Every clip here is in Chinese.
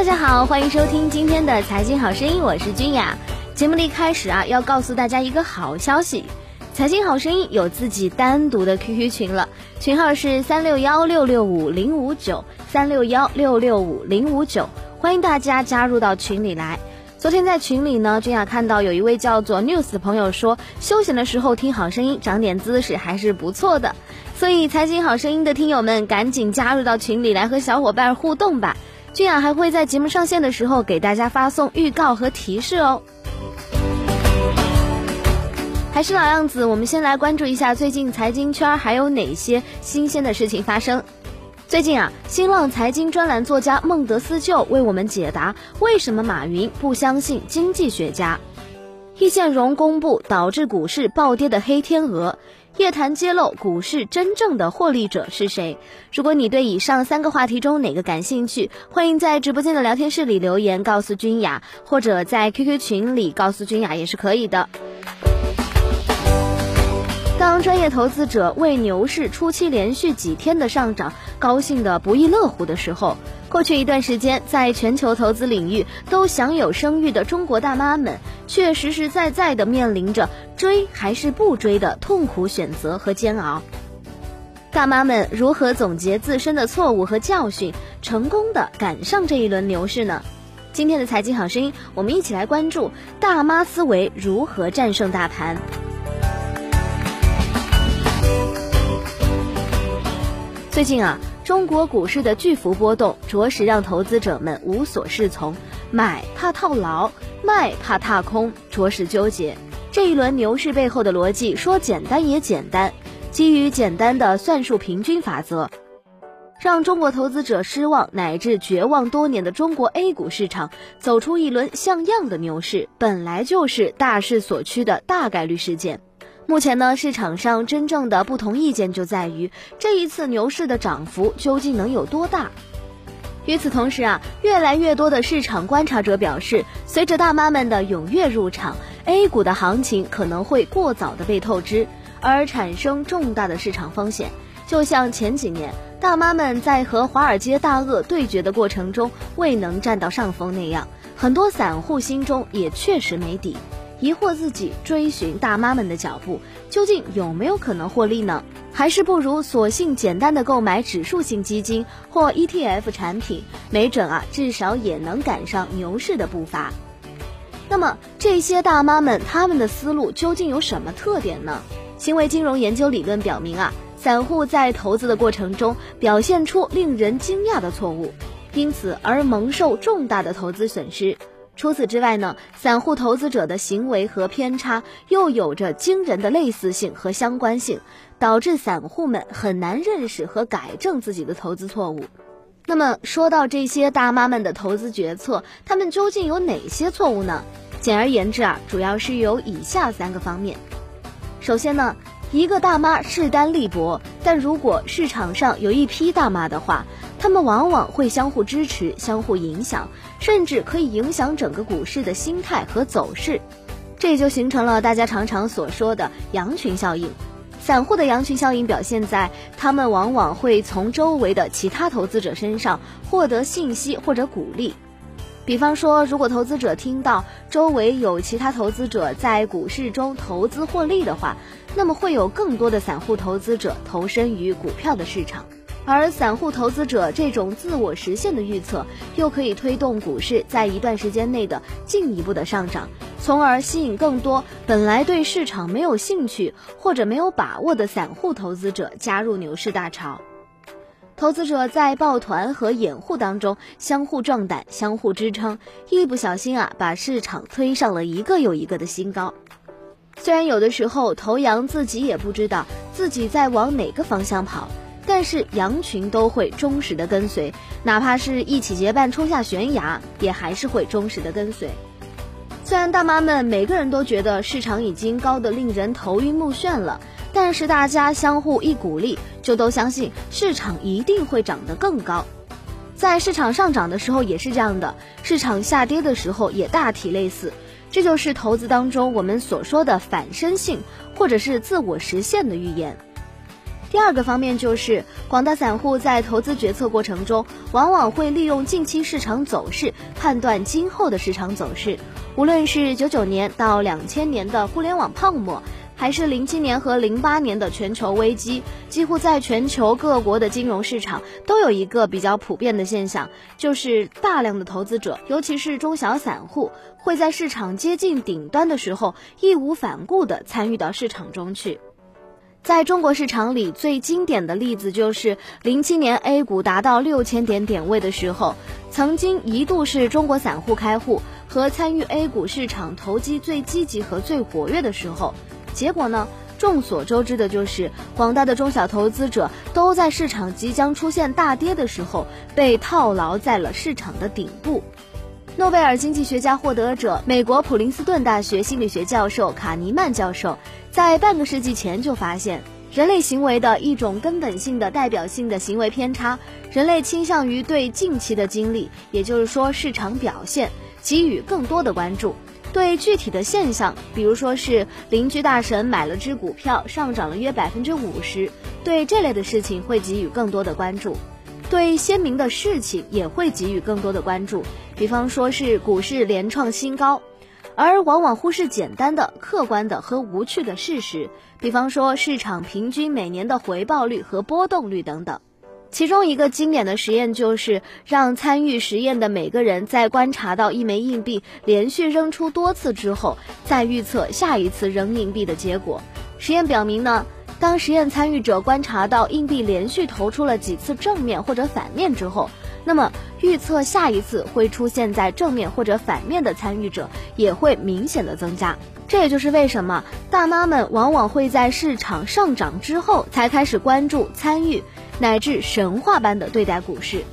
大家好，欢迎收听今天的财经好声音，我是君雅。节目的一开始啊，要告诉大家一个好消息，财经好声音有自己单独的 QQ 群了，群号是三六幺六六五零五九三六幺六六五零五九，欢迎大家加入到群里来。昨天在群里呢，君雅看到有一位叫做 News 的朋友说，休闲的时候听好声音，长点姿势还是不错的。所以财经好声音的听友们，赶紧加入到群里来和小伙伴互动吧。俊雅还会在节目上线的时候给大家发送预告和提示哦。还是老样子，我们先来关注一下最近财经圈还有哪些新鲜的事情发生。最近啊，新浪财经专栏作家孟德斯鸠为我们解答为什么马云不相信经济学家。易建荣公布导致股市暴跌的黑天鹅。夜谈揭露股市真正的获利者是谁？如果你对以上三个话题中哪个感兴趣，欢迎在直播间的聊天室里留言告诉君雅，或者在 QQ 群里告诉君雅也是可以的。当专业投资者为牛市初期连续几天的上涨高兴得不亦乐乎的时候，过去一段时间，在全球投资领域都享有声誉的中国大妈们，却实实在在地面临着追还是不追的痛苦选择和煎熬。大妈们如何总结自身的错误和教训，成功的赶上这一轮牛市呢？今天的财经好声音，我们一起来关注大妈思维如何战胜大盘。最近啊。中国股市的巨幅波动，着实让投资者们无所适从，买怕套牢，卖怕踏空，着实纠结。这一轮牛市背后的逻辑，说简单也简单，基于简单的算术平均法则，让中国投资者失望乃至绝望多年的中国 A 股市场走出一轮像样的牛市，本来就是大势所趋的大概率事件。目前呢，市场上真正的不同意见就在于这一次牛市的涨幅究竟能有多大。与此同时啊，越来越多的市场观察者表示，随着大妈们的踊跃入场，A 股的行情可能会过早的被透支，而产生重大的市场风险。就像前几年大妈们在和华尔街大鳄对决的过程中未能占到上风那样，很多散户心中也确实没底。疑惑自己追寻大妈们的脚步，究竟有没有可能获利呢？还是不如索性简单的购买指数型基金或 ETF 产品，没准啊，至少也能赶上牛市的步伐。那么这些大妈们他们的思路究竟有什么特点呢？行为金融研究理论表明啊，散户在投资的过程中表现出令人惊讶的错误，因此而蒙受重大的投资损失。除此之外呢，散户投资者的行为和偏差又有着惊人的类似性和相关性，导致散户们很难认识和改正自己的投资错误。那么说到这些大妈们的投资决策，他们究竟有哪些错误呢？简而言之啊，主要是有以下三个方面。首先呢，一个大妈势单力薄，但如果市场上有一批大妈的话。他们往往会相互支持、相互影响，甚至可以影响整个股市的心态和走势，这就形成了大家常常所说的羊群效应。散户的羊群效应表现在他们往往会从周围的其他投资者身上获得信息或者鼓励。比方说，如果投资者听到周围有其他投资者在股市中投资获利的话，那么会有更多的散户投资者投身于股票的市场。而散户投资者这种自我实现的预测，又可以推动股市在一段时间内的进一步的上涨，从而吸引更多本来对市场没有兴趣或者没有把握的散户投资者加入牛市大潮。投资者在抱团和掩护当中相互壮胆、相互支撑，一不小心啊，把市场推上了一个又一个的新高。虽然有的时候头羊自己也不知道自己在往哪个方向跑。但是羊群都会忠实的跟随，哪怕是一起结伴冲下悬崖，也还是会忠实的跟随。虽然大妈们每个人都觉得市场已经高得令人头晕目眩了，但是大家相互一鼓励，就都相信市场一定会涨得更高。在市场上涨的时候也是这样的，市场下跌的时候也大体类似。这就是投资当中我们所说的反身性，或者是自我实现的预言。第二个方面就是广大散户在投资决策过程中，往往会利用近期市场走势判断今后的市场走势。无论是九九年到两千年的互联网泡沫，还是零七年和零八年的全球危机，几乎在全球各国的金融市场都有一个比较普遍的现象，就是大量的投资者，尤其是中小散户，会在市场接近顶端的时候，义无反顾地参与到市场中去。在中国市场里，最经典的例子就是零七年 A 股达到六千点点位的时候，曾经一度是中国散户开户和参与 A 股市场投机最积极和最活跃的时候。结果呢，众所周知的就是广大的中小投资者都在市场即将出现大跌的时候被套牢在了市场的顶部。诺贝尔经济学家获得者、美国普林斯顿大学心理学教授卡尼曼教授，在半个世纪前就发现，人类行为的一种根本性的代表性的行为偏差：人类倾向于对近期的经历，也就是说市场表现，给予更多的关注；对具体的现象，比如说是邻居大神买了只股票上涨了约百分之五十，对这类的事情会给予更多的关注。对鲜明的事情也会给予更多的关注，比方说是股市连创新高，而往往忽视简单的、客观的和无趣的事实，比方说市场平均每年的回报率和波动率等等。其中一个经典的实验就是让参与实验的每个人在观察到一枚硬币连续扔出多次之后，再预测下一次扔硬币的结果。实验表明呢。当实验参与者观察到硬币连续投出了几次正面或者反面之后，那么预测下一次会出现在正面或者反面的参与者也会明显的增加。这也就是为什么大妈们往往会在市场上涨之后才开始关注、参与，乃至神话般的对待股市。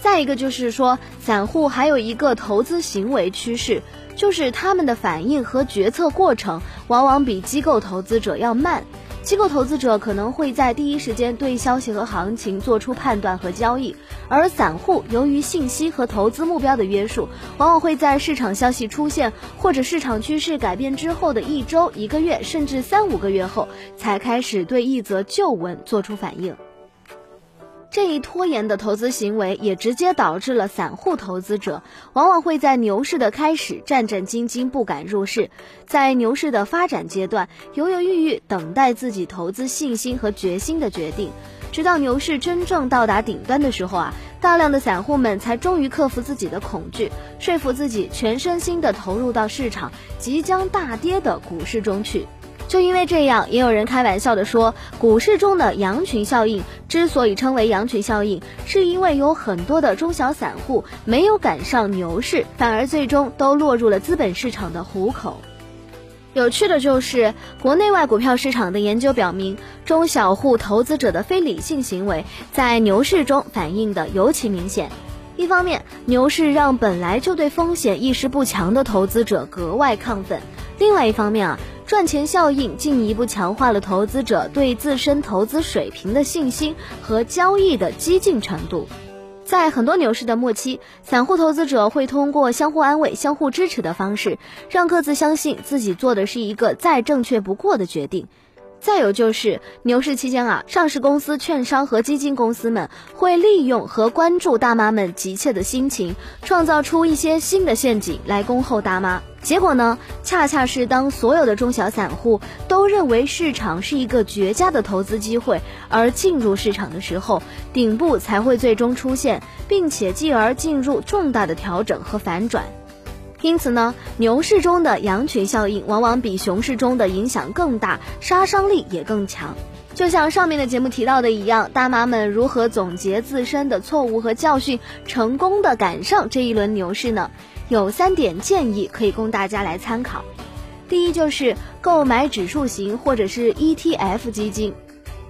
再一个就是说，散户还有一个投资行为趋势，就是他们的反应和决策过程往往比机构投资者要慢。机构投资者可能会在第一时间对消息和行情做出判断和交易，而散户由于信息和投资目标的约束，往往会在市场消息出现或者市场趋势改变之后的一周、一个月，甚至三五个月后，才开始对一则旧闻做出反应。这一拖延的投资行为，也直接导致了散户投资者往往会在牛市的开始战战兢兢不敢入市，在牛市的发展阶段犹犹豫豫等待自己投资信心和决心的决定，直到牛市真正到达顶端的时候啊，大量的散户们才终于克服自己的恐惧，说服自己全身心的投入到市场即将大跌的股市中去。就因为这样，也有人开玩笑的说，股市中的羊群效应之所以称为羊群效应，是因为有很多的中小散户没有赶上牛市，反而最终都落入了资本市场的虎口。有趣的就是，国内外股票市场的研究表明，中小户投资者的非理性行为在牛市中反映的尤其明显。一方面，牛市让本来就对风险意识不强的投资者格外亢奋；另外一方面啊。赚钱效应进一步强化了投资者对自身投资水平的信心和交易的激进程度。在很多牛市的末期，散户投资者会通过相互安慰、相互支持的方式，让各自相信自己做的是一个再正确不过的决定。再有就是牛市期间啊，上市公司、券商和基金公司们会利用和关注大妈们急切的心情，创造出一些新的陷阱来恭候大妈。结果呢，恰恰是当所有的中小散户都认为市场是一个绝佳的投资机会而进入市场的时候，顶部才会最终出现，并且继而进入重大的调整和反转。因此呢，牛市中的羊群效应往往比熊市中的影响更大，杀伤力也更强。就像上面的节目提到的一样，大妈们如何总结自身的错误和教训，成功的赶上这一轮牛市呢？有三点建议可以供大家来参考。第一就是购买指数型或者是 ETF 基金，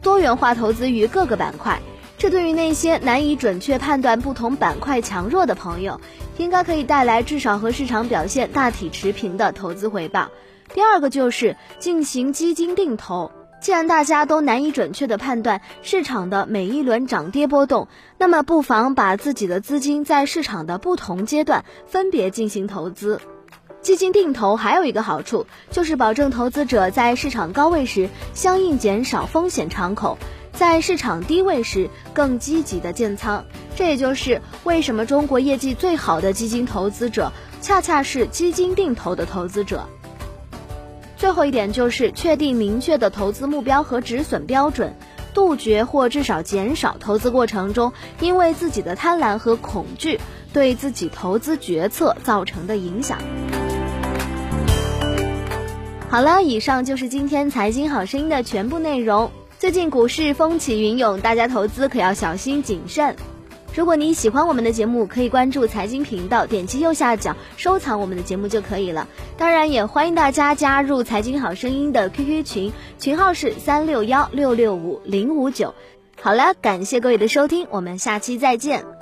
多元化投资于各个板块。这对于那些难以准确判断不同板块强弱的朋友，应该可以带来至少和市场表现大体持平的投资回报。第二个就是进行基金定投。既然大家都难以准确的判断市场的每一轮涨跌波动，那么不妨把自己的资金在市场的不同阶段分别进行投资。基金定投还有一个好处，就是保证投资者在市场高位时相应减少风险敞口。在市场低位时更积极的建仓。这也就是为什么中国业绩最好的基金投资者，恰恰是基金定投的投资者。最后一点就是确定明确的投资目标和止损标准，杜绝或至少减少投资过程中因为自己的贪婪和恐惧对自己投资决策造成的影响。好了，以上就是今天财经好声音的全部内容。最近股市风起云涌，大家投资可要小心谨慎。如果你喜欢我们的节目，可以关注财经频道，点击右下角收藏我们的节目就可以了。当然，也欢迎大家加入财经好声音的 QQ 群，群号是三六幺六六五零五九。好了，感谢各位的收听，我们下期再见。